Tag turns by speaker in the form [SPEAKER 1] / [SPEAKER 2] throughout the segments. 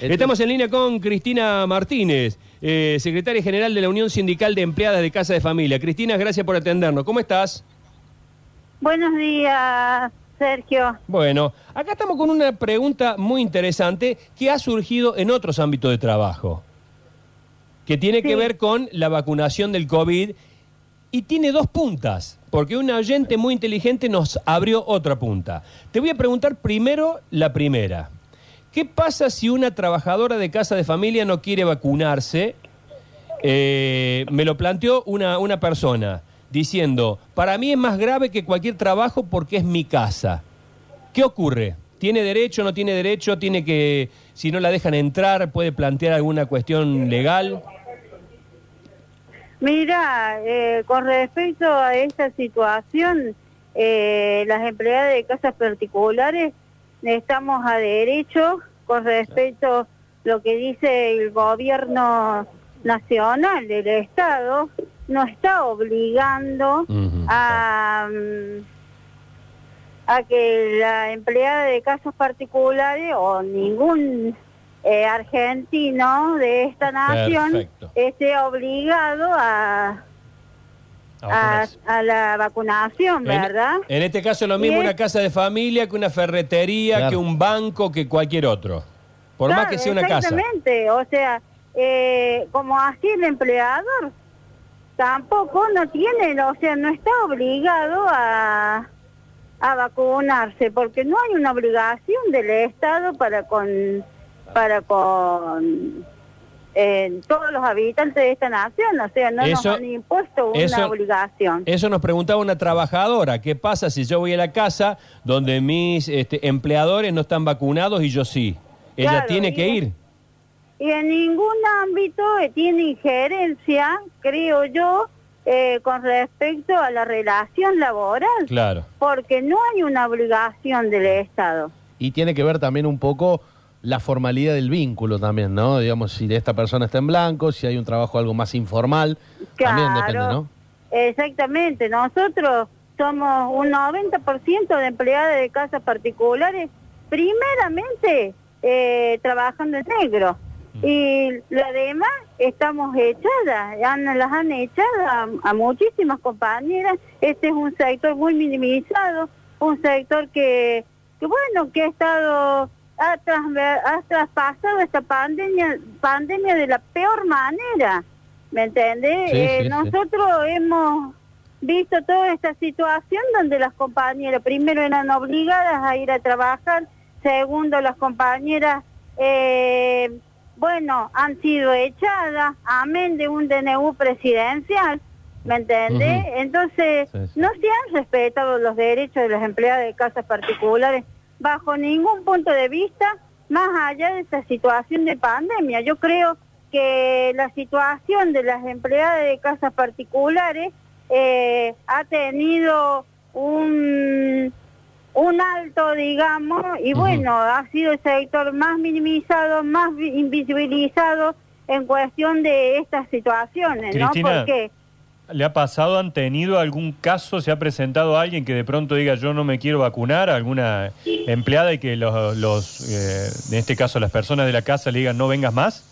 [SPEAKER 1] Estamos en línea con Cristina Martínez, eh, secretaria general de la Unión Sindical de Empleadas de Casa de Familia. Cristina, gracias por atendernos. ¿Cómo estás?
[SPEAKER 2] Buenos días, Sergio.
[SPEAKER 1] Bueno, acá estamos con una pregunta muy interesante que ha surgido en otros ámbitos de trabajo, que tiene que ver con la vacunación del COVID y tiene dos puntas, porque un oyente muy inteligente nos abrió otra punta. Te voy a preguntar primero la primera. ¿Qué pasa si una trabajadora de casa de familia no quiere vacunarse? Eh, me lo planteó una, una persona diciendo, para mí es más grave que cualquier trabajo porque es mi casa. ¿Qué ocurre? ¿Tiene derecho, no tiene derecho? ¿Tiene que, si no la dejan entrar, puede plantear alguna cuestión legal?
[SPEAKER 2] Mira, eh, con respecto a esta situación, eh, las empleadas de casas particulares estamos a derecho con respecto a lo que dice el gobierno nacional del Estado, no está obligando a, mm, a que la empleada de casas particulares o ningún eh, argentino de esta nación
[SPEAKER 1] Perfecto.
[SPEAKER 2] esté obligado a,
[SPEAKER 1] A
[SPEAKER 2] la vacunación, ¿verdad?
[SPEAKER 1] En, este caso lo mismo una casa de familia que una ferretería,
[SPEAKER 3] Claro.
[SPEAKER 1] que un banco, que cualquier otro. Por más que sea una casa.
[SPEAKER 2] Exactamente, o sea, eh, como así el empleador tampoco no tiene, o sea, no está obligado a, a vacunarse, porque no hay una obligación del Estado para con para con eh, todos los habitantes de esta nación, o sea, no
[SPEAKER 1] Eso-
[SPEAKER 2] nos han impuesto una
[SPEAKER 1] eso-
[SPEAKER 2] obligación.
[SPEAKER 1] Eso nos preguntaba una trabajadora. ¿Qué pasa si yo voy a la casa donde mis este, empleadores no están vacunados y yo sí? Ella
[SPEAKER 2] Claro,
[SPEAKER 1] tiene que ir.
[SPEAKER 2] Y en ningún ámbito eh, tiene injerencia, creo yo, eh, con respecto a la relación laboral,
[SPEAKER 1] Claro.
[SPEAKER 2] porque no hay una obligación del Estado.
[SPEAKER 3] Y tiene que ver también un poco la formalidad del vínculo también, ¿no? Digamos, si esta persona está en blanco, si hay un trabajo algo más informal, también depende, ¿no?
[SPEAKER 2] Exactamente, nosotros somos un 90% de empleadas de casas particulares, primeramente eh, trabajando en negro. Y la demás estamos echadas, han- las han echado a, a muchísimas compañeras. Este es un sector muy minimizado, un sector que, que bueno, que ha estado, ha, traspasado esta pandemia, pandemia de la peor manera. ¿Me entiendes?
[SPEAKER 3] Sí,
[SPEAKER 2] Eh,
[SPEAKER 3] sí, sí.
[SPEAKER 2] nosotros hemos visto toda esta situación donde las compañeras primero eran obligadas a ir a trabajar, segundo las compañeras, eh, bueno, han sido echadas, amén de un DNU presidencial, ¿me entendés? Entonces, no se han respetado los derechos de las empleadas de casas particulares bajo ningún punto de vista, más allá de esta situación de pandemia. Yo creo que la situación de las empleadas de casas particulares eh, ha tenido un, un alto, digamos, y bueno, ha sido el sector más minimizado, más vi- invisibilizado en cuestión de estas situaciones, ¿no?
[SPEAKER 4] Cristina,
[SPEAKER 2] Porque
[SPEAKER 4] ¿Le ha pasado, han tenido algún caso, se ha presentado alguien que de pronto diga yo no me quiero vacunar, alguna empleada y que los, los eh, en este caso las personas de la casa le digan no vengas más?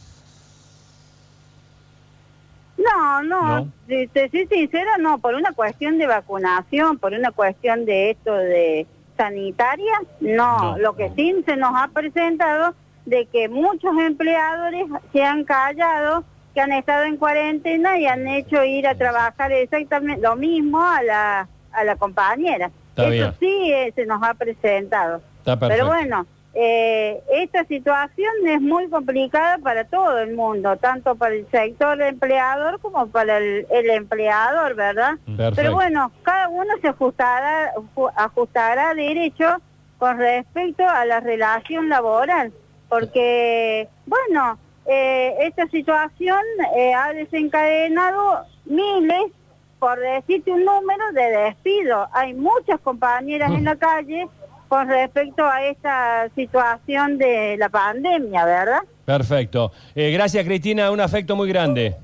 [SPEAKER 2] No, no,
[SPEAKER 4] ¿No?
[SPEAKER 2] si te soy sincera, no, por una cuestión de vacunación, por una cuestión de esto de sanitaria, no.
[SPEAKER 4] No.
[SPEAKER 2] Lo que sí se nos ha presentado de que muchos empleadores se han callado, que han estado en cuarentena y han hecho ir a trabajar exactamente lo mismo a la, a la compañera.
[SPEAKER 1] Está
[SPEAKER 2] Eso
[SPEAKER 1] bien.
[SPEAKER 2] sí eh, se nos ha presentado.
[SPEAKER 1] Está perfecto.
[SPEAKER 2] Pero bueno, eh, esta situación es muy complicada para todo el mundo, tanto para el sector empleador como para el, el empleador, ¿verdad?
[SPEAKER 1] Perfecto.
[SPEAKER 2] Pero bueno, cada uno se ajustará, ju- ajustará derecho con respecto a la relación laboral, porque, bueno, eh, esta situación eh, ha desencadenado miles, por decirte un número, de despido. Hay muchas compañeras en la calle con respecto a esta situación de la pandemia, ¿verdad?
[SPEAKER 1] Perfecto. Eh, gracias, Cristina. Un afecto muy grande.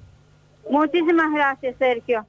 [SPEAKER 2] Muchísimas gracias, Sergio.